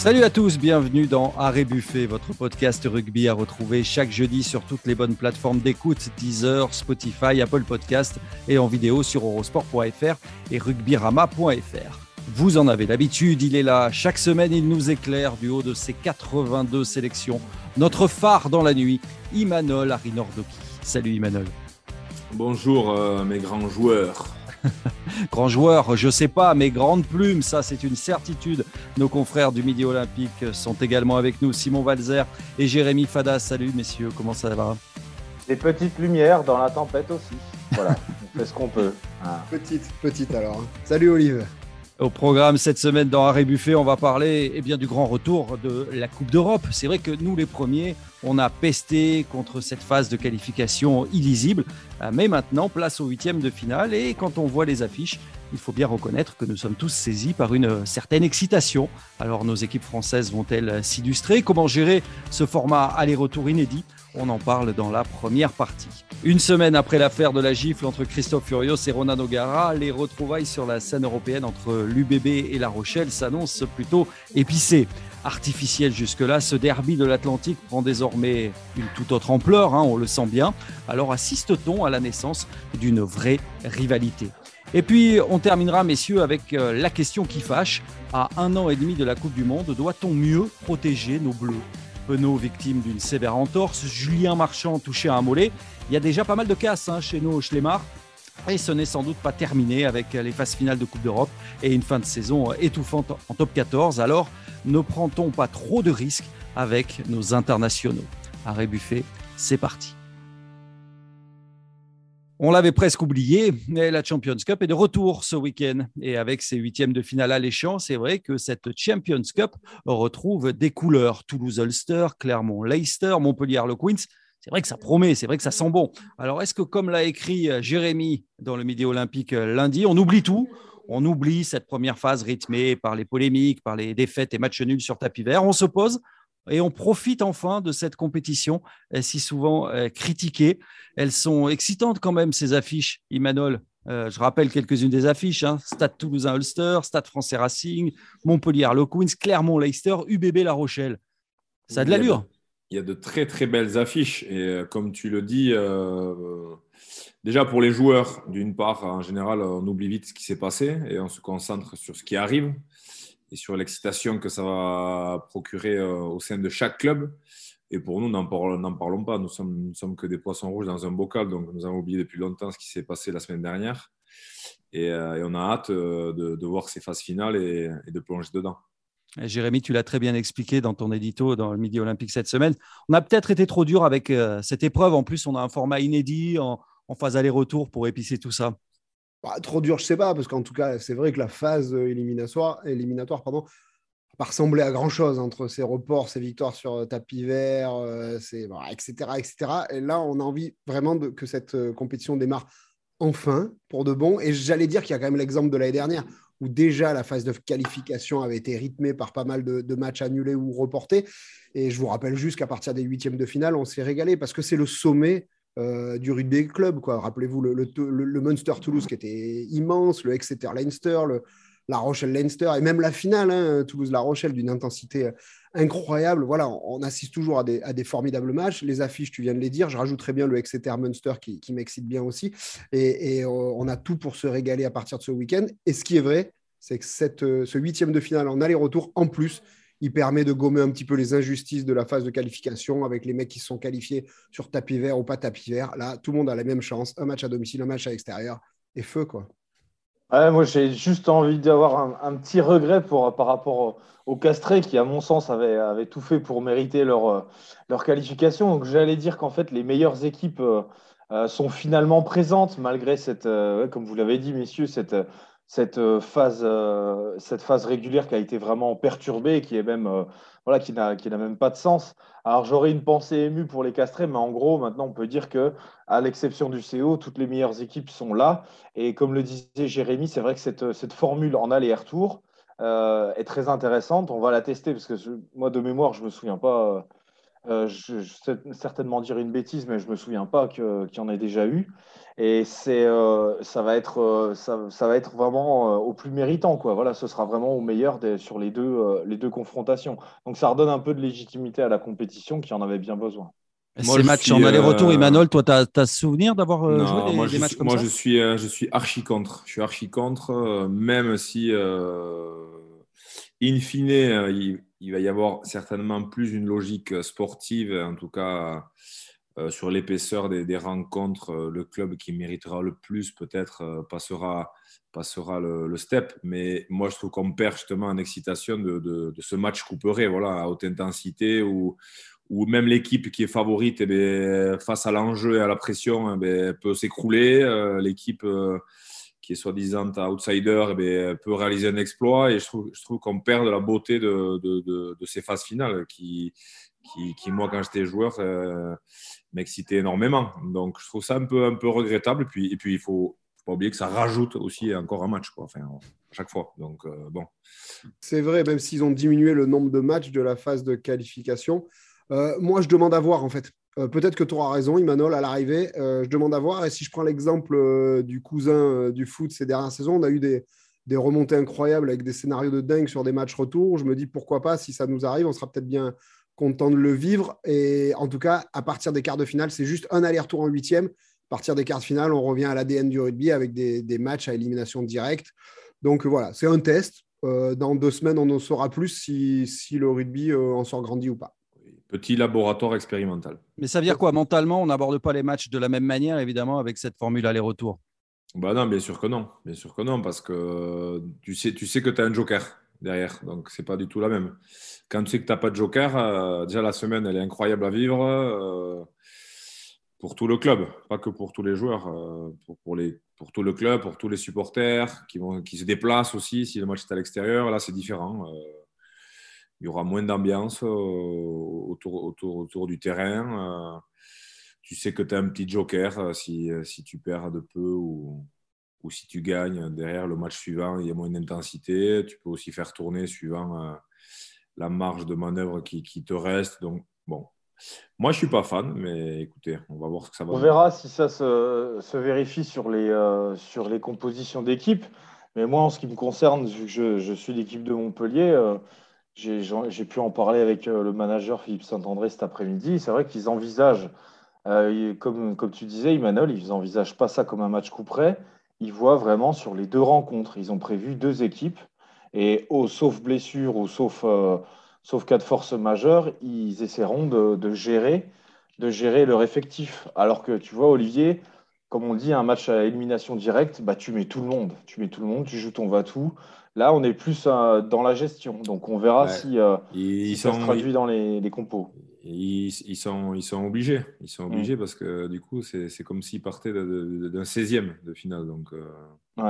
Salut à tous, bienvenue dans Arrêt Buffet, votre podcast rugby à retrouver chaque jeudi sur toutes les bonnes plateformes d'écoute, Deezer, Spotify, Apple Podcast et en vidéo sur eurosport.fr et rugbyrama.fr. Vous en avez l'habitude, il est là. Chaque semaine, il nous éclaire du haut de ses 82 sélections. Notre phare dans la nuit, Imanol Arinordoki. Salut Imanol. Bonjour euh, mes grands joueurs. Grand joueur, je sais pas, mais grande plume, ça c'est une certitude. Nos confrères du Midi Olympique sont également avec nous, Simon Valzer et Jérémy Fada. Salut messieurs, comment ça va? Des petites lumières dans la tempête aussi. Voilà, on fait ce qu'on peut. Ah. Petite, petite alors. Salut Olive. Au programme cette semaine dans Harry Buffet, on va parler eh bien, du grand retour de la Coupe d'Europe. C'est vrai que nous, les premiers, on a pesté contre cette phase de qualification illisible. Euh, mais maintenant, place au huitième de finale. Et quand on voit les affiches, il faut bien reconnaître que nous sommes tous saisis par une certaine excitation. Alors, nos équipes françaises vont-elles s'illustrer? Comment gérer ce format aller-retour inédit? On en parle dans la première partie. Une semaine après l'affaire de la gifle entre Christophe Furios et Ronan O'Gara, les retrouvailles sur la scène européenne entre l'UBB et La Rochelle s'annoncent plutôt épicées. Artificiel jusque-là, ce derby de l'Atlantique prend désormais une toute autre ampleur, hein, on le sent bien. Alors assiste-t-on à la naissance d'une vraie rivalité? Et puis, on terminera, messieurs, avec euh, la question qui fâche. À un an et demi de la Coupe du Monde, doit-on mieux protéger nos Bleus? Penaud victime d'une sévère entorse, Julien Marchand touché à un mollet. Il y a déjà pas mal de casses hein, chez nos Schlemar. Et ce n'est sans doute pas terminé avec les phases finales de Coupe d'Europe et une fin de saison étouffante en top 14. Alors, ne prend-on pas trop de risques avec nos internationaux? Arrêt Buffet, c'est parti. On l'avait presque oublié, mais la Champions Cup est de retour ce week-end. Et avec ses huitièmes de finale alléchants, c'est vrai que cette Champions Cup retrouve des couleurs. Toulouse-Ulster, Clermont-Leicester, Montpellier-Le Queens. C'est vrai que ça promet, c'est vrai que ça sent bon. Alors, est-ce que, comme l'a écrit Jérémy dans le Midi Olympique lundi, on oublie tout? On oublie cette première phase rythmée par les polémiques, par les défaites et matchs nuls sur tapis vert. On se pose et on profite enfin de cette compétition si souvent euh, critiquée. Elles sont excitantes quand même, ces affiches, Imanol. Euh, je rappelle quelques-unes des affiches hein. Stade Toulousain-Ulster, Stade français Racing, Montpellier-Le Queens, Clermont-Leicester, UBB La Rochelle. Ça a de l'allure. Il y a de très très belles affiches et euh, comme tu le dis, déjà pour les joueurs, d'une part, en général, on oublie vite ce qui s'est passé et on se concentre sur ce qui arrive et sur l'excitation que ça va procurer euh, au sein de chaque club. Et pour nous, n'en parlons, pas. Nous sommes, sommes que des poissons rouges dans un bocal. Donc, nous avons oublié depuis longtemps ce qui s'est passé la semaine dernière. Et, euh, on a hâte euh, de, voir ces phases finales et, de plonger dedans. Jérémy, tu l'as très bien expliqué dans ton édito dans le Midi Olympique cette semaine. On a peut-être été trop dur avec cette épreuve. En plus, on a un format inédit en, phase aller-retour pour épicer tout ça. Bah, trop dur, je sais pas, parce qu'en tout cas, c'est vrai que la phase éliminatoire, éliminatoire pardon, pas ressemblé à grand chose entre ces reports, ces victoires sur euh, tapis vert, euh, etc., etc. Et là, on a envie vraiment que cette euh, compétition démarre enfin pour de bon. Et j'allais dire qu'il y a quand même l'exemple de l'année dernière où déjà la phase de qualification avait été rythmée par pas mal de, matchs annulés ou reportés. Et je vous rappelle juste qu'à partir des huitièmes de finale, on s'est régalé parce que c'est le sommet euh, du rugby club. Rappelez-vous le, le, Munster Toulouse qui était immense, le Exeter Leinster, le, la Rochelle Leinster et même la finale, hein, Toulouse-La Rochelle, d'une intensité euh, incroyable. Voilà, on, assiste toujours à des, formidables matchs. Les affiches, tu viens de les dire. Je rajouterai bien le Exeter Munster qui, m'excite bien aussi. Et, euh, on a tout pour se régaler à partir de ce week-end. Et ce qui est vrai, c'est que cette, ce huitième de finale en aller-retour, en plus, il permet de gommer un petit peu les injustices de la phase de qualification avec les mecs qui sont qualifiés sur tapis vert ou pas tapis vert. Là, tout le monde a la même chance. Un match à domicile, un match à l'extérieur. Et feu, quoi. Moi, j'ai juste envie d'avoir un, petit regret par rapport aux Castrés qui, à mon sens, avaient, tout fait pour mériter leur, leur qualification. Donc, j'allais dire qu'en fait, les meilleures équipes euh, euh, sont finalement présentes malgré cette, euh, comme vous l'avez dit, messieurs, cette, cette euh, phase, euh, cette phase régulière qui a été vraiment perturbée, qui est même euh, voilà, qui n'a, qui n'a même pas de sens. Alors j'aurais une pensée émue pour les castrés, mais en gros, maintenant on peut dire que, à l'exception du CO, toutes les meilleures équipes sont là. Et comme le disait Jérémy, c'est vrai que cette, cette formule en aller-retour est très intéressante. On va la tester parce que moi de mémoire, je me souviens pas Euh, je, vais certainement dire une bêtise, mais je ne me souviens pas qu'il y en ait déjà eu. Et c'est, euh, ça, va être, euh, ça, va être vraiment au plus méritant. Quoi. Voilà, ce sera vraiment au meilleur sur les deux, les deux confrontations. Donc ça redonne un peu de légitimité à la compétition qui en avait bien besoin. Ces matchs en aller-retour, Emmanuel, toi, tu as, souvenir d'avoir joué des, matchs comme moi, ça? je suis, je suis archi contre. Je suis archi contre, même si, in fine, il il va y avoir certainement plus une logique sportive, en tout cas euh, sur l'épaisseur des, rencontres. Euh, le club qui méritera le plus peut-être euh, passera, passera le, step. Mais moi, je trouve qu'on perd justement en excitation de, ce match couperé voilà, à haute intensité où, où même l'équipe qui est favorite, eh face à l'enjeu et à la pression, eh peut s'écrouler. L'équipe qui est soi-disant outsider, eh peut réaliser un exploit. Et je trouve, je trouve qu'on perd de la beauté de, de, de, ces phases finales qui, qui, qui moi, quand j'étais joueur, euh, m'excitait énormément. Donc, je trouve ça un peu, un peu regrettable. Et puis, et puis il ne faut, pas oublier que ça rajoute aussi encore un match, à chaque fois. Donc, euh, bon. C'est vrai, même s'ils ont diminué le nombre de matchs de la phase de qualification. Euh, moi, je demande à voir, en fait. Euh, peut-être que tu auras raison, Imanol, à l'arrivée. Euh, je demande à voir. Et si je prends l'exemple euh, du cousin du foot ces dernières saisons, on a eu des, remontées incroyables avec des scénarios de dingue sur des matchs retour. Je me dis pourquoi pas, si ça nous arrive, on sera peut-être bien content de le vivre. Et en tout cas, à partir des quarts de finale, c'est juste un aller-retour en huitième. À partir des quarts de finale, on revient à l'ADN du rugby avec des, matchs à élimination directe. Donc voilà, c'est un test. dans deux semaines, on en saura plus si, si le rugby en sort grandi ou pas. Petit laboratoire expérimental. Mais ça veut dire quoi? Mentalement, on n'aborde pas les matchs de la même manière, évidemment, avec cette formule aller-retour? Bah Non, bien sûr que non. Bien sûr que non, parce que tu sais, tu sais que tu as un joker derrière. Donc, c'est pas du tout la même. Quand tu sais que tu n'as pas de joker, euh, déjà la semaine, elle est incroyable à vivre euh, pour tout le club, pas que pour tous les joueurs, euh, pour, pour, les, pour tout le club, pour tous les supporters qui, vont, qui se déplacent aussi si le match est à l'extérieur. Là, c'est différent il y aura moins d'ambiance euh, autour, autour, autour, du terrain. Euh, tu sais que tu as un petit joker euh, si, si, tu perds de peu ou, ou, si tu gagnes. Derrière le match suivant, il y a moins d'intensité. Tu peux aussi faire tourner suivant la marge de manœuvre qui, qui, te reste. Donc, bon. Moi, je ne suis pas fan, mais écoutez, on va voir ce que ça va On verra si ça se, se vérifie sur les, sur les compositions d'équipe. Mais moi, en ce qui me concerne, vu que je, je suis l'équipe de Montpellier, j'ai pu en parler avec euh, le manager Philippe Saint-André cet après-midi. C'est vrai qu'ils envisagent, euh, comme, tu disais, Emmanuel, ils n'envisagent pas ça comme un match coup près. Ils voient vraiment sur les deux rencontres. Ils ont prévu deux équipes. Et au, sauf blessure ou sauf, euh, sauf cas de force majeure, ils essaieront de, de, gérer, de gérer leur effectif. Alors que tu vois, Olivier, comme on dit, un match à élimination directe, bah, tu mets tout le monde. Tu mets tout le monde, tu joues ton va-tout. Là, on est plus euh, dans la gestion. Donc, on verra si, euh, ça se traduit dans les, compos. Ils, sont, ils sont obligés. Ils sont mm. obligés parce que du coup, c'est comme s'ils partaient d'un 16e de finale. Donc, euh, ils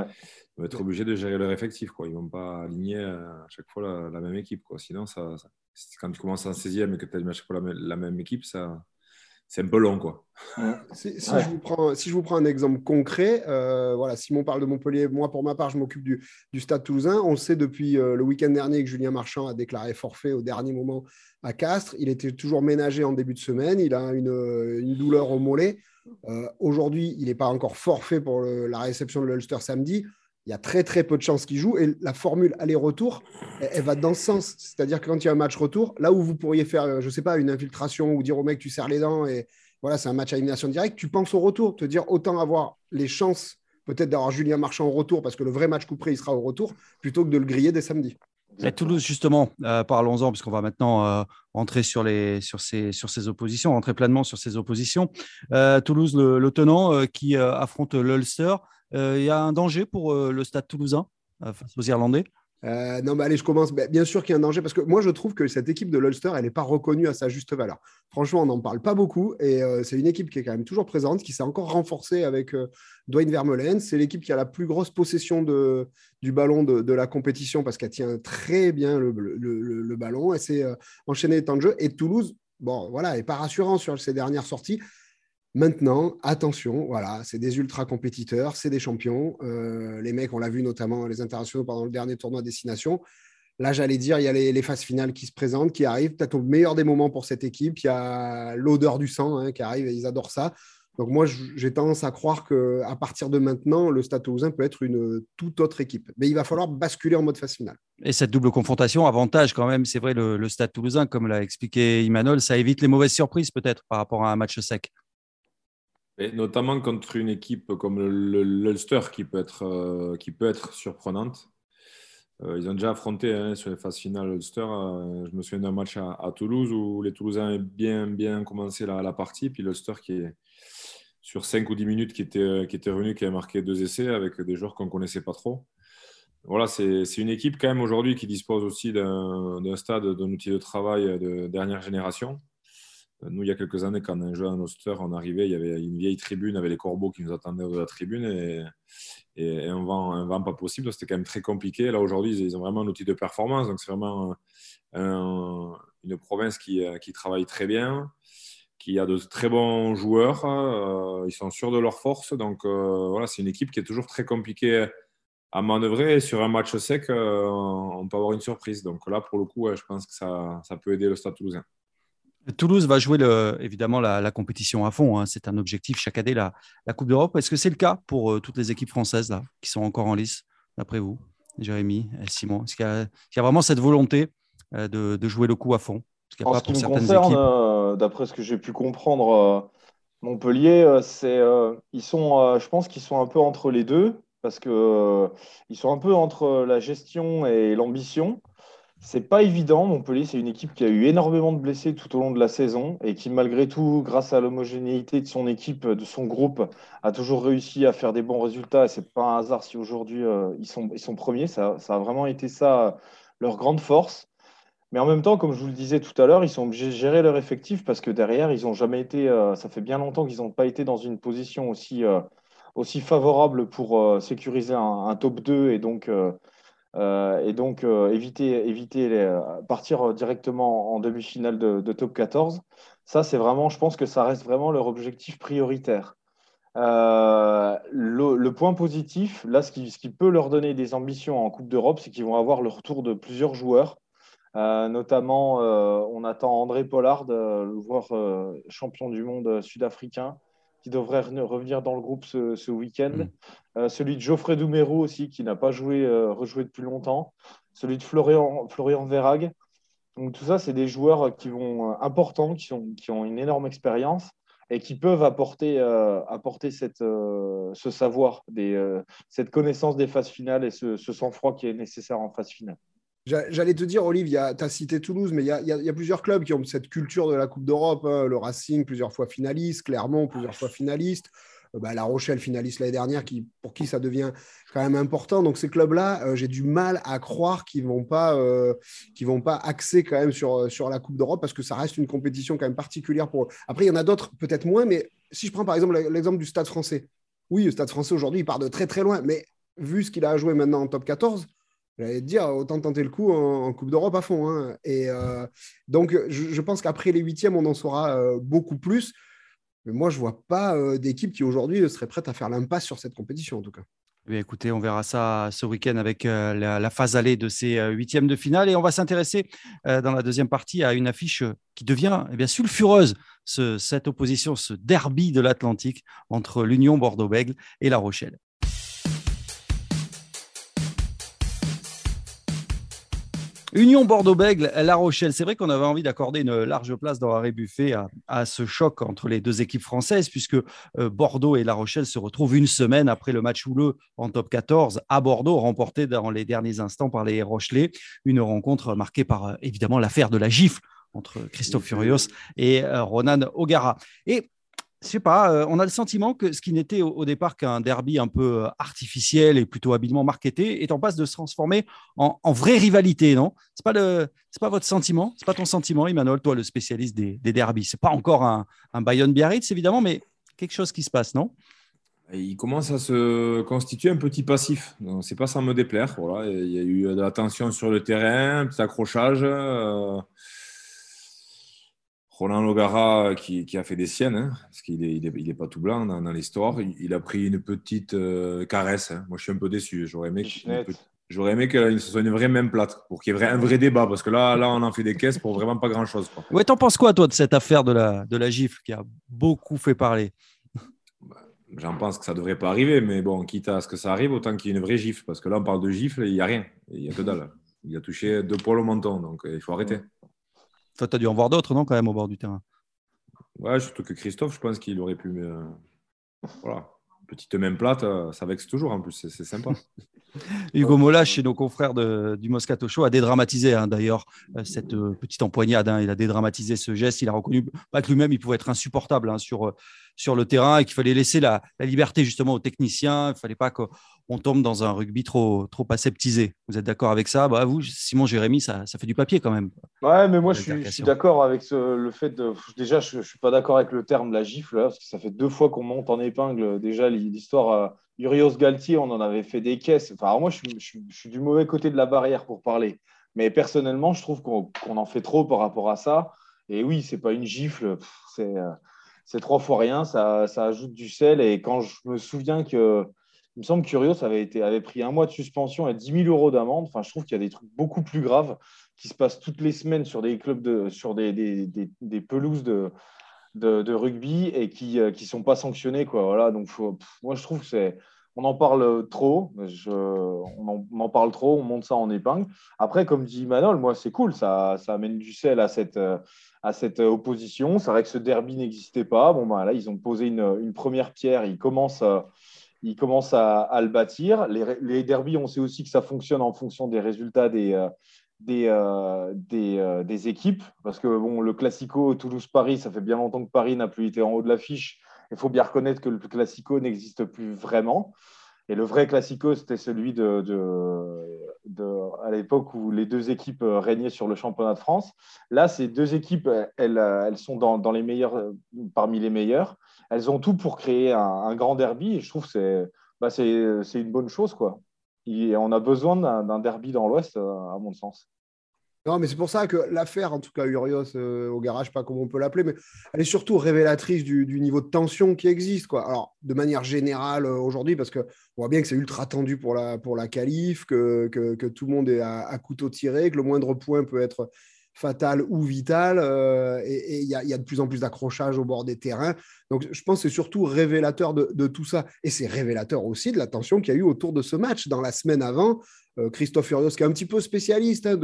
vont être obligés de gérer leur effectif. Quoi. Ils ne vont pas aligner à chaque fois la, même équipe. Quoi. Sinon, ça, quand tu commences en 16e et que tu as à chaque fois la même équipe, ça, c'est un peu long. Quoi. Si, je vous prends, si je vous prends un exemple concret, euh, voilà, Simon parle de Montpellier, moi pour ma part, je m'occupe du, Stade toulousain. On sait depuis euh, le week-end dernier que Julien Marchand a déclaré forfait au dernier moment à Castres. Il était toujours ménagé en début de semaine. Il a une, douleur au mollet. Euh, aujourd'hui, il n'est pas encore forfait pour la réception de l'Ulster samedi il y a très très peu de chances qu'il joue. Et la formule aller-retour, elle, va dans ce sens. C'est-à-dire que quand il y a un match retour, là où vous pourriez faire, euh, je ne sais pas, une infiltration ou dire au mec tu serres les dents et voilà, c'est un match à élimination directe, tu penses au retour, te dire autant avoir les chances peut-être d'avoir Julien Marchand au retour parce que le vrai match couperé, il sera au retour plutôt que de le griller dès samedi. Toulouse, justement, euh, parlons-en, puisqu'on va maintenant euh, entrer sur, les, ces, oppositions, rentrer pleinement sur ces oppositions. Toulouse, le, tenant qui affronte l'Ulster. Euh, il y a un danger pour euh, le stade toulousain euh, face aux Irlandais? Non, mais allez, je commence. Bien sûr qu'il y a un danger parce que moi, je trouve que cette équipe de l'Ulster, elle n'est pas reconnue à sa juste valeur. Franchement, on n'en parle pas beaucoup et c'est une équipe qui est quand même toujours présente, qui s'est encore renforcée avec Dwayne Vermeulen. C'est l'équipe qui a la plus grosse possession de, du ballon de, la compétition parce qu'elle tient très bien le, le ballon. Elle s'est enchaînée les temps de jeu. Et Toulouse, bon, voilà, n'est pas rassurant sur ses dernières sorties. Maintenant, attention, voilà, c'est des ultra compétiteurs, c'est des champions. Euh, les mecs, on l'a vu notamment les internationaux pendant le dernier tournoi destination. Là, j'allais dire, il y a les, phases finales qui se présentent, qui arrivent, peut-être au meilleur des moments pour cette équipe. Il y a l'odeur du sang hein, qui arrive et ils adorent ça. Donc moi, j'ai tendance à croire qu'à partir de maintenant, le Stade Toulousain peut être une toute autre équipe. Mais il va falloir basculer en mode phase finale. Et cette double confrontation, avantage quand même, c'est vrai, le, Stade Toulousain, comme l'a expliqué Imanol, ça évite les mauvaises surprises peut-être par rapport à un match sec. Et notamment contre une équipe comme l'Ulster qui, peut être, euh, qui peut être surprenante. Euh, ils ont déjà affronté hein, sur les phases finales l'Ulster. Euh, je me souviens d'un match à, Toulouse où les Toulousains avaient bien, bien commencé la, partie. Puis l'Ulster qui est, sur 5 ou 10 minutes qui était, qui était revenu, qui a marqué deux essais avec des joueurs qu'on ne connaissait pas trop. Voilà, c'est une équipe quand même aujourd'hui qui dispose aussi d'un stade, d'un outil de travail de dernière génération. Nous, il y a quelques années, quand on jouait à Oster, on arrivait, il y avait une vieille tribune avec les corbeaux qui nous attendaient de la tribune et, et, un, vent, un pas possible. C'était quand même très compliqué. Là, aujourd'hui, ils ont vraiment un outil de performance. Donc, c'est vraiment une province qui, qui travaille très bien qui a de très bons joueurs. Euh, ils sont sûrs de leur force. Donc euh, voilà, c'est une équipe qui est toujours très compliquée à manœuvrer. Et sur un match sec, euh, on peut avoir une surprise. Donc là, pour le coup, je pense que ça, ça, peut aider le Stade toulousain. Toulouse va jouer le, évidemment la, compétition à fond. Hein. C'est un objectif chaque année, la, la Coupe d'Europe. Est-ce que c'est le cas pour toutes les équipes françaises là, qui sont encore en lice, d'après vous, Jérémy, Simon? Est-ce qu'il y, a vraiment cette volonté de, de jouer le coup à fond? En ce qui me concerne, euh, d'après ce que j'ai pu comprendre, euh, Montpellier, euh, c'est, ils sont, je pense qu'ils sont un peu entre les deux, parce que ils sont un peu entre la gestion et l'ambition. C'est pas évident. Montpellier, c'est une équipe qui a eu énormément de blessés tout au long de la saison et qui, malgré tout, grâce à l'homogénéité de son équipe, de son groupe, a toujours réussi à faire des bons résultats. Et c'est pas un hasard si aujourd'hui ils, sont, ils sont premiers. Ça, a vraiment été ça leur grande force. Mais en même temps, comme je vous le disais tout à l'heure, ils sont obligés de gérer leur effectif parce que derrière, ils n'ont jamais été. Euh, ça fait bien longtemps qu'ils n'ont pas été dans une position aussi, euh, aussi favorable pour euh, sécuriser un, top 2 et donc, et donc éviter, éviter les, partir directement en demi-finale de, top 14. Ça, c'est vraiment, je pense que ça reste vraiment leur objectif prioritaire. Le, point positif, là, ce qui, ce qui, peut leur donner des ambitions en Coupe d'Europe, c'est qu'ils vont avoir le retour de plusieurs joueurs euh, notamment, euh, on attend André Pollard, euh, le joueur champion du monde sud-africain, qui devrait revenir dans le groupe ce, week-end. Mm. celui de Geoffrey Doumerou aussi, qui n'a pas joué, rejoué depuis longtemps. Celui de Florian, Florian Verag. Donc tout ça, c'est des joueurs qui vont importants, qui, sont, qui ont une énorme expérience et qui peuvent apporter, apporter cette, ce savoir, des, cette connaissance des phases finales et ce sang-froid qui est nécessaire en phase finale. J'allais te dire, Olive, tu as cité Toulouse, mais il y, a, plusieurs clubs qui ont cette culture de la Coupe d'Europe. Hein. Le Racing, plusieurs fois finaliste. Clermont, plusieurs fois finaliste. Euh, bah, la Rochelle, finaliste l'année dernière, pour qui ça devient quand même important. Donc, ces clubs-là, euh, j'ai du mal à croire qu'ils ne vont, pas, euh, vont pas axer quand même sur, sur la Coupe d'Europe parce que ça reste une compétition quand même particulière pour eux. Après, il y en a d'autres, peut-être moins, mais si je prends par exemple l'exemple du Stade français. Oui, le Stade français aujourd'hui, il part de très très loin, mais vu ce qu'il a à jouer maintenant en top 14, J'allais dire, autant tenter le coup en, Coupe d'Europe à fond. Hein. Et euh, donc, je, pense qu'après les huitièmes, on en saura euh, beaucoup plus. Mais moi, je ne vois pas euh, d'équipe qui aujourd'hui serait prête à faire l'impasse sur cette compétition, en tout cas. Eh écoutez, on verra ça ce week-end avec la, phase allée de ces huitièmes de finale. Et on va s'intéresser dans la deuxième partie à une affiche qui devient eh bien, sulfureuse, ce, cette opposition, ce derby de l'Atlantique entre l'Union Bordeaux-Bègles et La Rochelle. Union Bordeaux-Bègle, La Rochelle. C'est vrai qu'on avait envie d'accorder une large place dans Arrêt Buffet à, ce choc entre les deux équipes françaises, puisque euh, Bordeaux et La Rochelle se retrouvent une semaine après le match houleux en top 14 à Bordeaux, remporté dans les derniers instants par les Rochelais. Une rencontre marquée par euh, évidemment l'affaire de la gifle entre Christophe Furios et euh, Ronan O'Gara. Et je sais pas, euh, on a le sentiment que ce qui n'était au, départ qu'un derby un peu euh, artificiel et plutôt habilement marketé est en passe de se transformer en, vraie rivalité, non? C'est pas le, c'est pas votre sentiment, c'est pas ton sentiment, Emmanuel, toi le spécialiste des, des derbies. C'est pas encore un, un Bayern Biarritz évidemment, mais quelque chose qui se passe, non? Il commence à se constituer un petit passif. C'est pas sans me déplaire. Voilà. Il y a eu de la tension sur le terrain, un petit accrochage. Euh, Roland Logara qui, a fait des siennes, hein, parce qu'il n'est il est, pas tout blanc dans, l'histoire. Il, a pris une petite euh, caresse. Hein. Moi, je suis un peu déçu. J'aurais aimé J'aurais aimé que ce soit une vraie même plate pour qu'il y ait un vrai débat parce que là, là, on en fait des caisses pour vraiment pas grand chose. Quoi. Ouais, t'en penses quoi, toi, de cette affaire de la, de la gifle qui a beaucoup fait parler? J'en pense que ça devrait pas arriver, mais bon, quitte à ce que ça arrive, autant qu'il y ait une vraie gifle parce que là, on parle de gifle et il n'y a rien. Il n'y a que dalle. Il a touché deux poils au menton, donc euh, il faut arrêter. Toi, tu as dû en voir d'autres, non, quand même, au bord du terrain? Ouais, surtout que Christophe, je pense qu'il aurait pu. Euh, voilà. Petite même plate, euh, ça vexe toujours en plus, c'est sympa. Hugo Mola, chez nos confrères du Moscato Show, a dédramatisé hein, d'ailleurs euh, cette petite empoignade. Hein. il a dédramatisé ce geste. Il a reconnu pas que lui-même, il pouvait être insupportable hein, sur, sur le terrain et qu'il fallait laisser la, liberté justement aux techniciens. Il ne fallait pas qu'on tombe dans un rugby trop, trop aseptisé. Vous êtes d'accord avec ça? Bah, Vous, Simon Jérémy, ça, ça, fait du papier quand même. Ouais, mais moi je suis, d'accord avec le fait de. Déjà, je ne suis pas d'accord avec le terme la gifle, parce que ça fait deux fois qu'on monte en épingle déjà l'histoire. Urios Galtier, on en avait fait des caisses. Enfin, moi, je, suis du mauvais côté de la barrière pour parler. Mais personnellement, je trouve qu'on en fait trop par rapport à ça. Et oui, c'est pas une gifle, c'est euh, c'est trois fois rien, ça, ajoute du sel. Et quand je me souviens que, il me semble Curios avait, été, avait pris un mois de suspension et 10 000 euros d'amende, enfin, je trouve qu'il y a des trucs beaucoup plus graves qui se passent toutes les semaines sur des clubs, de, sur des, pelouses de, de, rugby et qui ne euh, sont pas sanctionnés. Quoi. Voilà, donc moi, je trouve que c'est. On en parle trop, on, en, parle trop, on monte ça en épingle. Après, comme dit Manol, moi, c'est cool, ça, ça amène du sel à cette, euh, à cette opposition. C'est vrai que ce derby n'existait pas. Bon, ben, là, ils ont posé une, première pierre. Ils commencent, à, ils commencent à, le bâtir. Les, les derbys, on sait aussi que ça fonctionne en fonction des résultats des, des, euh, euh, des, équipes. Parce que bon, le Classico Toulouse-Paris, ça fait bien longtemps que Paris n'a plus été en haut de l'affiche. Il faut bien reconnaître que le Classico n'existe plus vraiment. Et le vrai Classico, c'était celui de, à l'époque où les deux équipes euh, régnaient sur le championnat de France. Là, ces deux équipes, elles, elles sont dans, les meilleurs, euh, parmi les meilleures. Elles ont tout pour créer un, grand derby. Et je trouve que bah, c'est une bonne chose. Quoi. Et on a besoin d'un derby dans l'Ouest, à mon sens. Non, mais c'est pour ça que l'affaire, en tout cas Urios euh, au garage, pas comme on peut l'appeler, mais elle est surtout révélatrice du, niveau de tension qui existe. Quoi. Alors, de manière générale euh, aujourd'hui, parce qu'on voit bien que c'est ultra tendu pour la, pour la qualif, que, que, tout le monde est à, couteau tiré, que le moindre point peut être fatal ou vital, euh, et il y, a de plus en plus d'accrochage au bord des terrains. Donc, je pense que c'est surtout révélateur de, de, tout ça. Et c'est révélateur aussi de la tension qu'il y a eu autour de ce match. Dans la semaine avant, Christophe Furios, qui est un petit peu spécialiste, hein,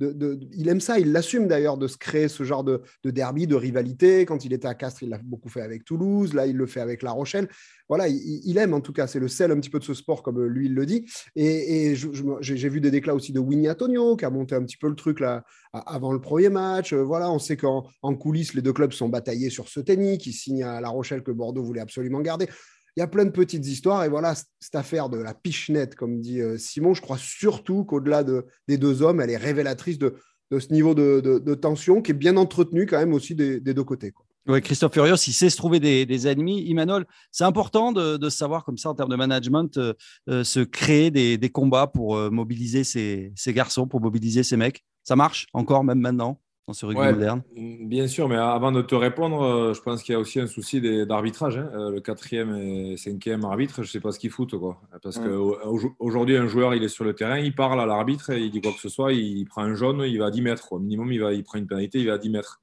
il aime ça, il l'assume d'ailleurs de se créer ce genre de, derby, de rivalité. Quand il était à Castres, il l'a beaucoup fait avec Toulouse, là il le fait avec La Rochelle. Voilà, il, aime en tout cas, c'est le sel un petit peu de ce sport, comme lui il le dit. Et, j'ai vu des déclats aussi de Winnie Antonio, qui a monté un petit peu le truc là avant le premier match. Euh, voilà, on sait qu'en coulisses, les deux clubs sont bataillés sur ce tennis, qui signe à La Rochelle que Bordeaux voulait absolument garder. Il y a plein de petites histoires. Et voilà, cette affaire de la pichenette, comme dit euh, Simon, je crois surtout qu'au-delà de, des deux hommes, elle est révélatrice de, ce niveau de, tension qui est bien entretenu quand même aussi des, deux côtés. Oui, Christophe Furios, il sait se trouver des, ennemis. Imanol, c'est important de, savoir, comme ça, en termes de management, euh, euh, se créer des, combats pour mobiliser ces, ces, garçons, pour mobiliser ces mecs. Ça marche encore, même maintenant? Ce rugby moderne Bien sûr, mais avant de te répondre, euh, je pense qu'il y a aussi un souci d'arbitrage. Hein. Euh, le quatrième et cinquième arbitre, je ne sais pas ce qu'ils foutent. Quoi. Parce qu'aujourd'hui, un joueur, il est sur le terrain, il parle à l'arbitre, il dit quoi que ce soit, il prend un jaune, il va à 10 mètres. Au minimum, il, va, il prend une pénalité, il va à 10 mètres.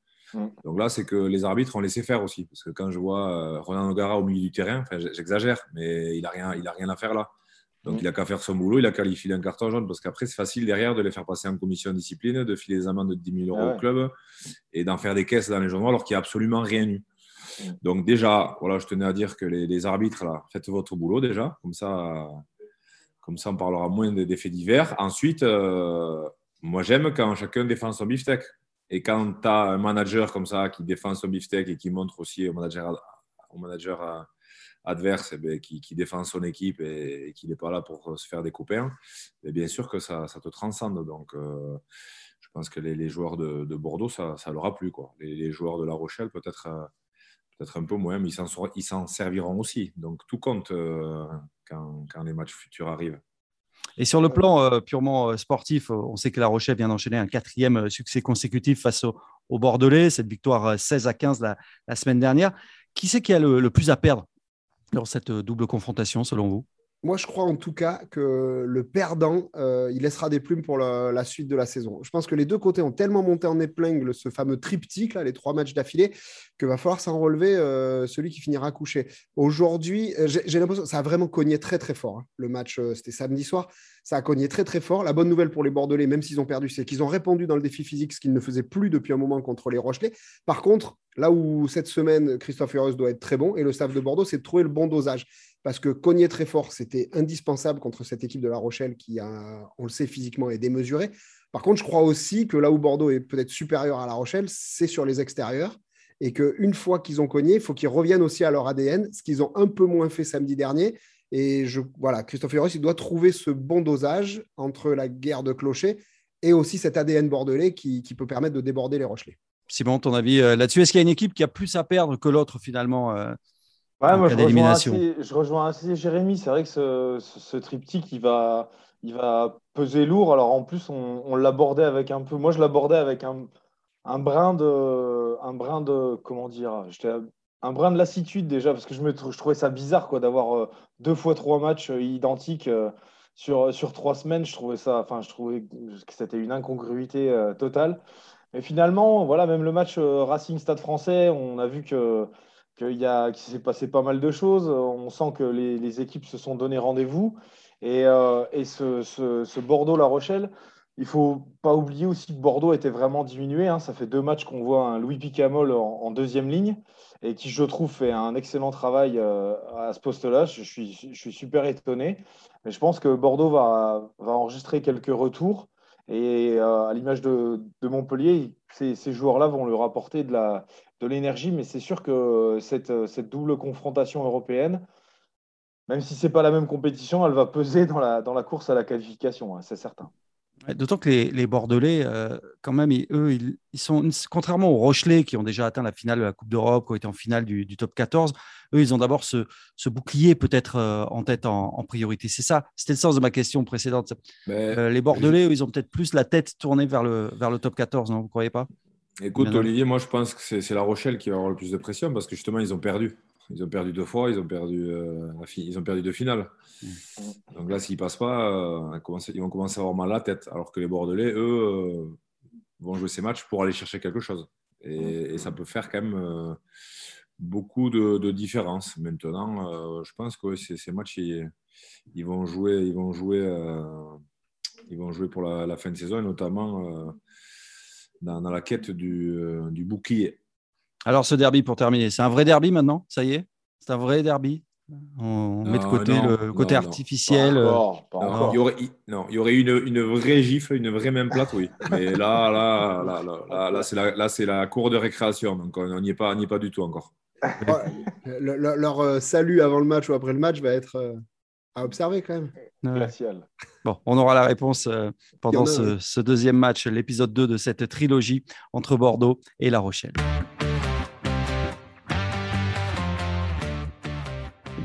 Donc là, c'est que les arbitres ont laissé faire aussi. Parce que quand je vois euh, Ronan Nogara au milieu du terrain, j'exagère, mais il n'a rien, il a rien à faire là. Donc, mm. il n'a qu'à faire son boulot, il a qu'à lui filer un carton jaune, parce qu'après, c'est facile derrière de les faire passer en commission discipline, de filer des amendes de 10 000 euros ah au club et d'en faire des caisses dans les journaux, alors qu'il n'y a absolument rien eu. Mm. Donc, déjà, voilà, je tenais à dire que les, arbitres, là, faites votre boulot déjà, comme ça, comme ça on parlera moins des, faits divers. Ensuite, euh, moi, j'aime quand chacun défend son beefsteak. Et quand tu as un manager comme ça qui défend son beefsteak et qui montre aussi au manager, au manager euh, adverse eh ben, qui, défend son équipe et, qui n'est pas là pour se faire des copains, et bien sûr que ça, te transcende. Donc, euh, je pense que les, joueurs de, Bordeaux, ça, ça, leur a plu. Les, joueurs de La Rochelle, peut-être euh, peut-être un peu moins, mais ils s'en serviront aussi. Donc, tout compte euh, quand, les matchs futurs arrivent. Et sur le plan purement sportif, on sait que La Rochelle vient d'enchaîner un quatrième succès consécutif face au, Bordelais, cette victoire 16 à 15 la, semaine dernière. Qui c'est qui a le, plus à perdre? Dans cette double confrontation, selon vous? Moi, je crois en tout cas que le perdant, euh, il laissera des plumes pour la, suite de la saison. Je pense que les deux côtés ont tellement monté en épingle ce fameux triptyque, là, les trois matchs d'affilée, qu'il va falloir s'en relever euh, celui qui finira couché. Aujourd'hui, euh, j'ai l'impression que ça a vraiment cogné très très fort. Hein. Le match, c'était samedi soir, ça a cogné très très fort. La bonne nouvelle pour les Bordelais, même s'ils ont perdu, c'est qu'ils ont répondu dans le défi physique, ce qu'ils ne faisaient plus depuis un moment contre les Rochelais. Par contre, là où cette semaine, Christophe Heureuse doit être très bon, et le staff de Bordeaux, c'est de trouver le bon dosage parce que cogner très fort, c'était indispensable contre cette équipe de La Rochelle qui, a, on le sait physiquement, est démesurée. Par contre, je crois aussi que là où Bordeaux est peut-être supérieur à La Rochelle, c'est sur les extérieurs. Et qu'une fois qu'ils ont cogné, il faut qu'ils reviennent aussi à leur ADN, ce qu'ils ont un peu moins fait samedi dernier. Et je, voilà, Christophe Héros, il doit trouver ce bon dosage entre la guerre de clocher et aussi cet ADN bordelais qui, peut permettre de déborder les Rochelais. Simon, ton avis euh, là-dessus Est-ce qu'il y a une équipe qui a plus à perdre que l'autre finalement euh, Ouais, moi, je rejoins, assez, je rejoins, assez, Jérémy. C'est vrai que ce, ce, triptyque, il va, il va peser lourd. Alors, en plus, on, on l'abordait avec un peu. Moi, je l'abordais avec un, un, brin de. Un brin de. Comment dire Un brin de lassitude déjà, parce que je, me, je trouvais ça bizarre quoi, d'avoir euh, deux fois trois matchs euh, identiques euh, sur, sur trois semaines. Je trouvais ça. Enfin, je trouvais que c'était une incongruité totale. Mais finalement, voilà, même le match Racing Stade français, on a vu que qu'il s'est passé pas mal de choses. On sent que les, équipes se sont donné rendez-vous. Et, euh, ce, Bordeaux-La Rochelle, il faut pas oublier aussi que Bordeaux était vraiment diminué. Hein. Ça fait deux matchs qu'on voit un Louis Picamol en, deuxième ligne et qui, je trouve, fait un excellent travail euh, à ce poste-là. Je suis, je suis super étonné. Mais je pense que Bordeaux va, va enregistrer quelques retours. Et euh, à l'image de, Montpellier, ces, joueurs-là vont leur apporter de l'énergie, mais c'est sûr que cette, double confrontation européenne, même si ce n'est pas la même compétition, elle va peser dans la, dans la course à la qualification, hein, c'est certain. D'autant que les, les Bordelais, euh, quand même, eux, ils, sont, contrairement aux Rochelais qui ont déjà atteint la finale de la Coupe d'Europe, qui ont été en finale du, top 14, eux, ils ont d'abord ce, ce, bouclier peut-être euh, en tête en, priorité. C'est ça, c'était le sens de ma question précédente. Euh, les Bordelais, eux, ils ont peut-être plus la tête tournée vers le, vers le top 14, non Vous ne croyez pas? Écoute, Olivier, moi je pense que c'est La Rochelle qui va avoir le plus de pression parce que justement, ils ont perdu. Ils ont perdu deux fois, ils ont perdu, euh, ils ont perdu deux finales. Mm. Donc là, s'ils ne passent pas, euh, ils vont commencer à avoir mal à la tête. Alors que les Bordelais, eux, euh, vont jouer ces matchs pour aller chercher quelque chose. Et, ça peut faire quand même beaucoup de, de différence. Maintenant, je pense que ces, matchs, ils, vont jouer, ils vont jouer, ils vont jouer pour la, la, fin de saison, et notamment dans, la quête euh, du, bouclier. Alors, ce derby, pour terminer, c'est un vrai derby maintenant Ça y est? C'est un vrai derby? On met de côté le côté artificiel. Non, Il y aurait, non, il y aurait une, une, vraie gifle, une vraie même plate, oui. Mais là, là, là, là, là, c'est la, là, la cour de récréation, donc on n'y est, pas, est pas du tout encore. leur euh, salut avant le match ou après le match va être euh, à observer quand même. Bon, on aura la réponse euh, pendant ce, deuxième match, l'épisode 2 de cette trilogie entre Bordeaux et La Rochelle.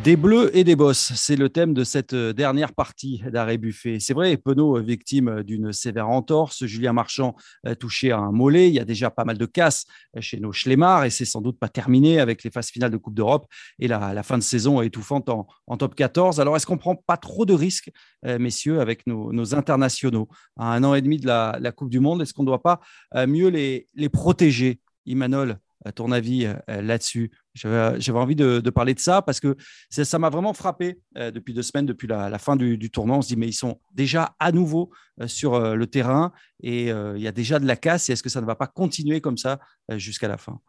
Des bleus et des bosses, c'est le thème de cette euh, dernière partie d'arrêt buffet. C'est vrai, Penaud, euh, victime d'une sévère entorse, Julien Marchand euh, touché à un mollet. Il y a déjà pas mal de casse chez nos Schlemar et c'est sans doute pas terminé avec les phases finales de Coupe d'Europe et la, fin de saison étouffante en, top 14. Alors, est-ce qu'on prend pas trop de risques, messieurs, avec nos, internationaux? À un an et demi de la, Coupe du Monde Est-ce qu'on ne doit pas mieux les, protéger Imanol, ton avis euh, là-dessus J'avais envie de, parler de ça parce que ça m'a vraiment frappé euh, depuis deux semaines, depuis la, fin du, tournoi. On se dit, mais ils sont déjà à nouveau euh, sur le terrain et il y a déjà de la casse. Est-ce que ça ne va pas continuer comme ça jusqu'à la fin?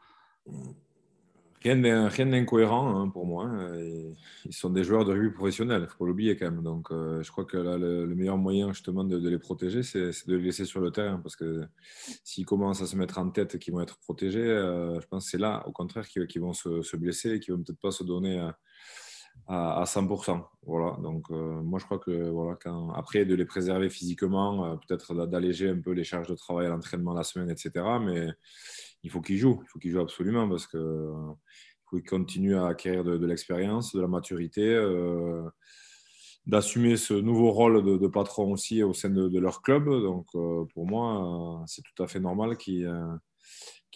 Rien d'incohérent hein, pour moi. Hein. Ils sont des joueurs de rugby professionnels, il faut l'oublier quand même. Donc, euh, je crois que le, meilleur moyen justement de, les protéger, c'est de les laisser sur le terrain. Parce que s'ils commencent à se mettre en tête qu'ils vont être protégés, euh, je pense que c'est là, au contraire, qu'ils vont se, blesser et qu'ils vont peut-être pas se donner à, 100%. Voilà. Donc, euh, moi, je crois que voilà, quand, après, de les préserver physiquement, peut-être d'alléger un peu les charges de travail à l'entraînement la semaine, etc. Mais il faut qu'il joue. Il faut qu'il joue absolument parce que euh, faut qu'il continue à acquérir de, l'expérience, de la maturité, euh, d'assumer ce nouveau rôle de, patron aussi au sein de, leur club. Donc, euh, pour moi, c'est tout à fait normal qu'il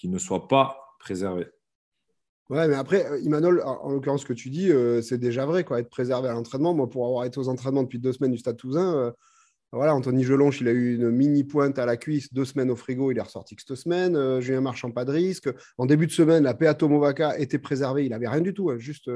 ne soit pas préservé. Ouais, mais après, Imanol, en, l'occurrence, ce que tu dis, c'est déjà vrai, quoi, être préservé à l'entraînement. Moi, pour avoir été aux entraînements depuis deux semaines du Stade Toulousain, voilà, Anthony Gelonche, il a eu une mini pointe à la cuisse, deux semaines au frigo, il est ressorti que cette semaine. Julien Marchand, pas de risque. En début de semaine, la Peato Movaca était préservée, il n'avait rien du tout, hein, juste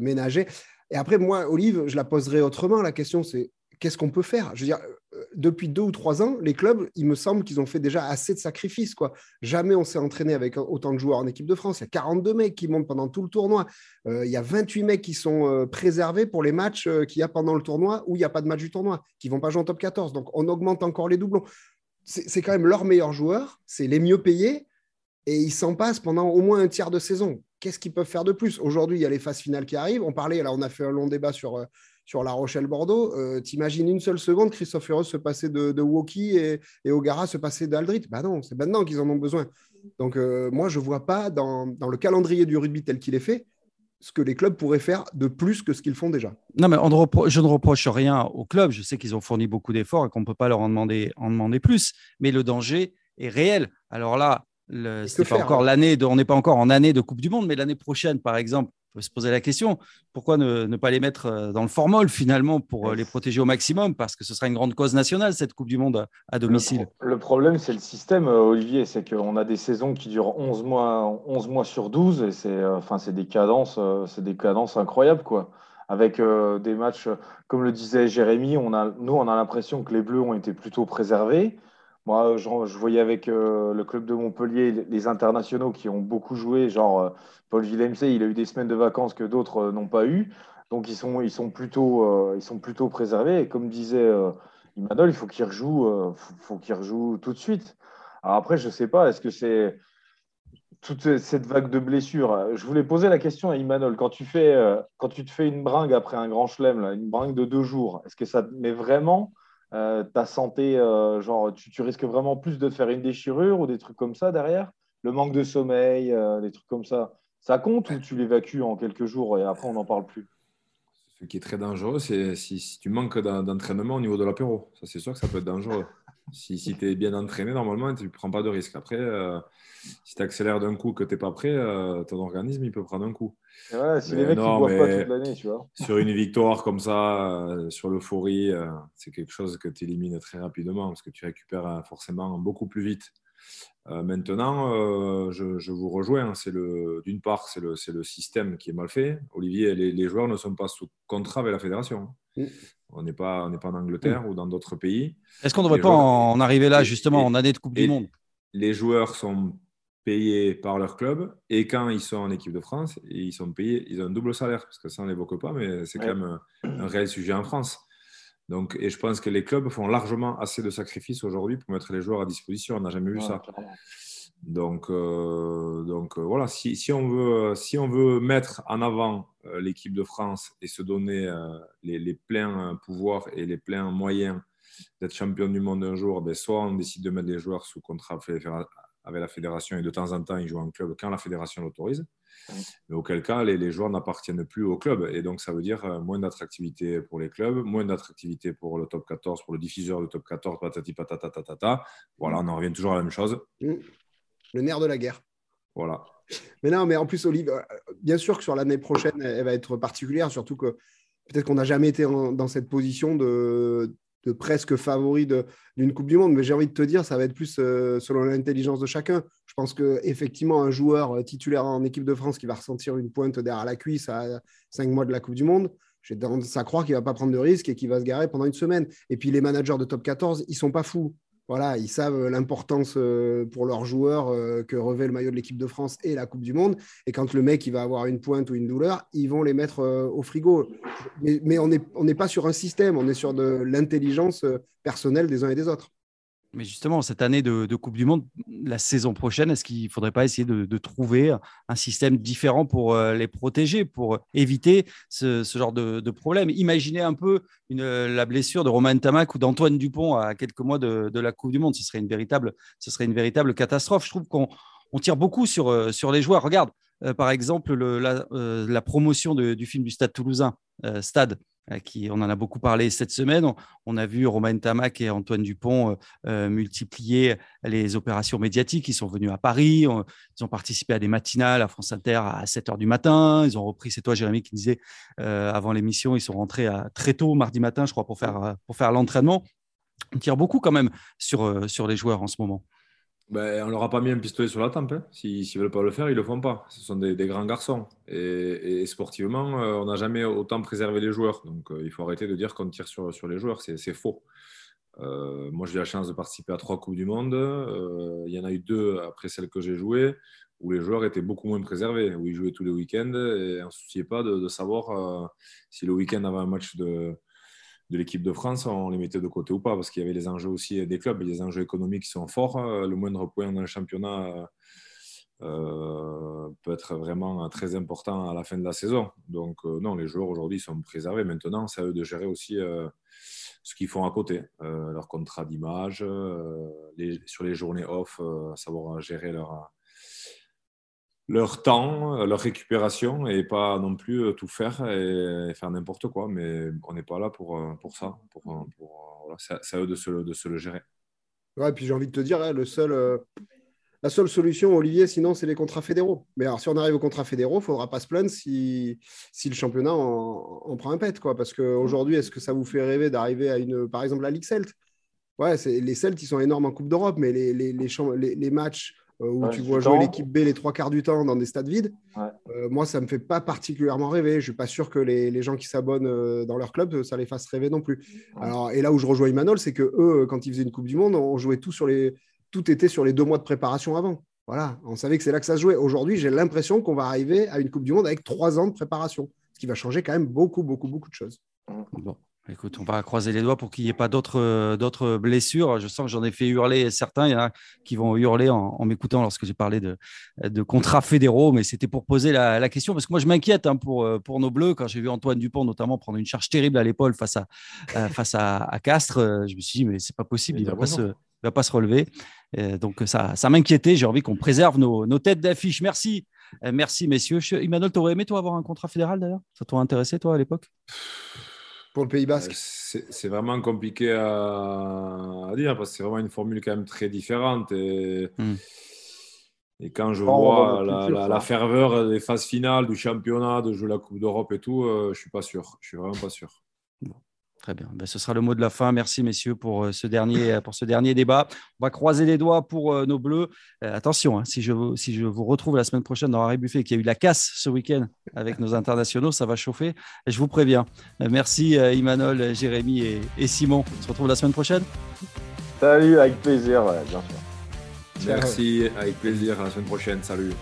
ménagé. Et après, moi, Olive, je la poserai autrement. La question, c'est qu'est-ce qu'on peut faire? Je veux dire, euh, depuis deux ou trois ans, les clubs, il me semble qu'ils ont fait déjà assez de sacrifices. Quoi. Jamais on s'est entraîné avec autant de joueurs en équipe de France. Il y a 42 mecs qui montent pendant tout le tournoi. Euh, il y a 28 mecs qui sont euh, préservés pour les matchs qu'il y a pendant le tournoi où il n'y a pas de match du tournoi, qui ne vont pas jouer en top 14. Donc on augmente encore les doublons. C'est quand même leurs meilleurs joueurs, c'est les mieux payés, et ils s'en passent pendant au moins un tiers de saison. Qu'est-ce qu'ils peuvent faire de plus? Aujourd'hui, il y a les phases finales qui arrivent. On parlait, là, on a fait un long débat sur sur La Rochelle-Bordeaux. Euh, T'imagines une seule seconde Christophe Heroes se passer de, de Woki et, et Ogara se passer d'Aldrit Bah non, c'est maintenant qu'ils en ont besoin. Donc euh, moi, je ne vois pas dans, dans, le calendrier du rugby tel qu'il est fait ce que les clubs pourraient faire de plus que ce qu'ils font déjà. Non, mais je ne reproche rien aux clubs. Je sais qu'ils ont fourni beaucoup d'efforts et qu'on ne peut pas leur en demander, en demander plus. Mais le danger est réel. Alors là, le, pas encore hein l'année on n'est pas encore en année de Coupe du Monde, mais l'année prochaine, par exemple, on peut se poser la question pourquoi ne, pas les mettre euh, dans le formol finalement pour euh, les protéger au maximum? Parce que ce sera une grande cause nationale cette Coupe du Monde à, domicile. Le, problème, c'est le système, euh, Olivier. C'est qu'on a des saisons qui durent 11 mois, 11 mois sur 12 et c'est enfin, des, cadences, des cadences incroyables. quoi. Avec des matchs, comme le disait Jérémy, on a, nous, on a l'impression que les Bleus ont été plutôt préservés. Moi, je, voyais avec euh, le club de Montpellier les internationaux qui ont beaucoup joué, genre euh, Paul Villemc, il a eu des semaines de vacances que d'autres euh, n'ont pas eu. Donc, ils sont, ils sont, plutôt, ils sont plutôt préservés. Et comme disait Imanol, il faut qu'il rejoue, faut, qu'il rejoue tout de suite. Alors après, je ne sais pas, est-ce que c'est toute cette vague de blessures Je voulais poser la question à Imanol. Quand tu, fais, quand tu te fais une bringue après un grand chelem, une bringue de deux jours, est-ce que ça te met vraiment euh, ta santé, euh, genre, tu, risques vraiment plus de faire une déchirure ou des trucs comme ça derrière? Le manque de sommeil, euh, des trucs comme ça, ça compte ou tu l'évacues en quelques jours et après on n'en parle plus? Ce qui est très dangereux, c'est si, tu manques d'entraînement au niveau de l'apéro. Ça, c'est sûr que ça peut être dangereux. Si, si tu es bien entraîné, normalement, tu ne prends pas de risque. Après, si tu accélères d'un coup que tu n'es pas prêt, ton organisme, il peut prendre un coup. si les mecs ne boivent pas toute l'année, tu vois. Sur une victoire comme ça, sur l'euphorie, c'est quelque chose que tu élimines très rapidement parce que tu récupères forcément beaucoup plus vite. maintenant, je, vous rejoins. C'est le, d'une part, c'est le, c'est le système qui est mal fait. Olivier, les, les joueurs ne sont pas sous contrat avec la fédération. On n'est pas, on pas en Angleterre ou dans d'autres pays. Est-ce qu'on ne devrait pas en arriver là, justement, en année de Coupe du Monde Les joueurs sont payés par leur club et quand ils sont en équipe de France, ils sont payés, ils ont un double salaire parce que ça on l'évoque pas, mais c'est quand même un, réel sujet en France. Donc, et je pense que les clubs font largement assez de sacrifices aujourd'hui pour mettre les joueurs à disposition. On n'a jamais vu ça. Donc, euh, donc euh, voilà, si, si, on veut, si on veut mettre en avant euh, l'équipe de France et se donner les, les, pleins pouvoirs et les pleins moyens d'être champion du monde un jour, ben soit on décide de mettre les joueurs sous contrat avec la fédération et de temps en temps ils jouent en club quand la fédération l'autorise. Mais auquel cas, les, les joueurs n'appartiennent plus au club. Et donc, ça veut dire moins d'attractivité pour les clubs, moins d'attractivité pour le top 14, pour le diffuseur du top 14, patati patata. Voilà, on en revient toujours à la même chose. Le nerf de la guerre. Voilà. Mais non, mais en plus, Olive, bien sûr que sur l'année prochaine, elle va être particulière, surtout que peut-être qu'on n'a jamais été dans cette position de, de presque favori d'une Coupe du Monde. Mais j'ai envie de te dire, ça va être plus euh, selon l'intelligence de chacun. Je pense qu'effectivement, un joueur euh, titulaire en équipe de France qui va ressentir une pointe derrière la cuisse à cinq mois de la Coupe du Monde, j'ai tendance à croire qu'il ne va pas prendre de risque et qu'il va se garer pendant une semaine. Et puis les managers de top 14, ils ne sont pas fous voilà, ils savent l'importance euh, pour leurs joueurs euh, que revêt le maillot de l'équipe de France et la Coupe du Monde. Et quand le mec va avoir une pointe ou une douleur, ils vont les mettre euh, au frigo. Mais, on n'est pas sur un système, on est sur de l'intelligence personnelle des uns et des autres. Mais justement, cette année de, Coupe du Monde, la saison prochaine, est-ce qu'il ne faudrait pas essayer de, trouver un système différent pour euh, les protéger, pour éviter ce, genre de, problème? Imaginez un peu la blessure de Romain Tamac ou d'Antoine Dupont à quelques mois de, la Coupe du Monde. Ce serait une véritable, catastrophe. Je trouve qu'on tire beaucoup sur, euh, sur les joueurs. Regarde, euh, par exemple, la, promotion du film du Stade toulousain, Stade qui, on en a beaucoup parlé cette semaine. On, a vu Romain Tamac et Antoine Dupont multiplier les opérations médiatiques. Ils sont venus à Paris, ils ont participé à des matinales à France Inter à 7 h du matin. Ils ont repris, c'est toi Jérémy qui disait avant l'émission, ils sont rentrés à, très tôt mardi matin, je crois, pour faire, l'entraînement. On tire beaucoup quand même sur les joueurs en ce moment. Ben, on leur a pas mis un pistolet sur la tempe. Hein. S'ils ne veulent pas le faire, ils le font pas. Ce sont des, grands garçons. Et, sportivement, euh, on n'a jamais autant préservé les joueurs. Donc euh, il faut arrêter de dire qu'on tire sur, les joueurs. C'est faux. Euh, moi, j'ai eu la chance de participer à trois Coupes du Monde. il y en a eu deux après celles que j'ai jouées, où les joueurs étaient beaucoup moins préservés, où ils jouaient tous les week-ends et on ne se souciait pas de, de savoir si le week-end avait un match de, de l'équipe de France, on les mettait de côté ou pas, parce qu'il y avait les enjeux aussi des clubs, les enjeux économiques qui sont forts. Le moindre point dans le championnat euh, peut être vraiment très important à la fin de la saison. Donc euh, non, les joueurs aujourd'hui sont préservés. Maintenant, c'est à eux de gérer aussi euh, ce qu'ils font à côté, leur contrat d'image, sur les journées off, savoir gérer leur leur temps, leur récupération et pas non plus euh, tout faire et, faire n'importe quoi. Mais on n'est pas là pour, euh, pour ça. Pour, euh, pour voilà, c'est à eux de se, de se, le gérer. Ouais, puis j'ai envie de te dire, hein, le seul, la seule solution, Olivier, sinon, c'est les contrats fédéraux. Mais alors, si on arrive aux contrats fédéraux, il ne faudra pas se plaindre si, si le championnat en, prend un pet. Quoi. Parce qu'aujourd'hui, est-ce que ça vous fait rêver d'arriver à une, par exemple, la Ligue Celt Ouais, les Celtes, ils sont énormes en Coupe d'Europe, mais les, les, les, les matchs euh, où tu vois jouer l'équipe B les trois quarts du temps dans des stades vides. Euh, moi, ça ne me fait pas particulièrement rêver. Je ne suis pas sûr que les, les gens qui s'abonnent euh, dans leur club, ça les fasse rêver non plus. Alors, et là où je rejoins Emmanuel, c'est que eux, quand ils faisaient une Coupe du Monde, on jouait tout sur les, tout était sur les deux mois de préparation avant. Voilà, on savait que c'est là que ça se jouait. Aujourd'hui, j'ai l'impression qu'on va arriver à une Coupe du Monde avec trois ans de préparation, ce qui va changer quand même beaucoup, beaucoup, beaucoup de choses. Bon. Écoute, on va croiser les doigts pour qu'il n'y ait pas d'autres, d'autres blessures. Je sens que j'en ai fait hurler certains. Il y en a qui vont hurler en, m'écoutant lorsque j'ai parlé de, de, contrats fédéraux, mais c'était pour poser la, question parce que moi je m'inquiète hein, pour, pour nos Bleus. Quand j'ai vu Antoine Dupont notamment prendre une charge terrible à l'épaule face à, face à, Castres, je me suis dit mais c'est pas possible, il ne va, pas se, va pas se relever. donc ça, ça m'inquiétait. J'ai envie qu'on préserve nos, nos têtes d'affiche. Merci. Merci, messieurs. Emmanuel, tu aurais aimé, toi, avoir un contrat fédéral d'ailleurs? Ça t'aurait intéressé, toi, à l'époque? Pour le Pays Basque euh, C'est vraiment compliqué à, dire parce que c'est vraiment une formule quand même très différente. Et, hmm. et quand je vois la, ferveur des phases finales du championnat, de jouer la Coupe d'Europe et tout, euh, je ne suis pas sûr. Je suis vraiment pas sûr. Très bien. Ben, ce sera le mot de la fin. Merci, messieurs, pour euh, ce dernier, euh, pour ce dernier débat. On va croiser les doigts pour euh, nos bleus. attention, hein, si, je, si je vous retrouve la semaine prochaine dans Harry Buffet, qu'il y a eu la casse ce week-end avec nos internationaux, ça va chauffer. Je vous préviens. merci, Imanol, Jérémy et, et, Simon. On se retrouve la semaine prochaine. Salut, avec plaisir, bien sûr. Merci, avec plaisir. À la semaine prochaine. Salut.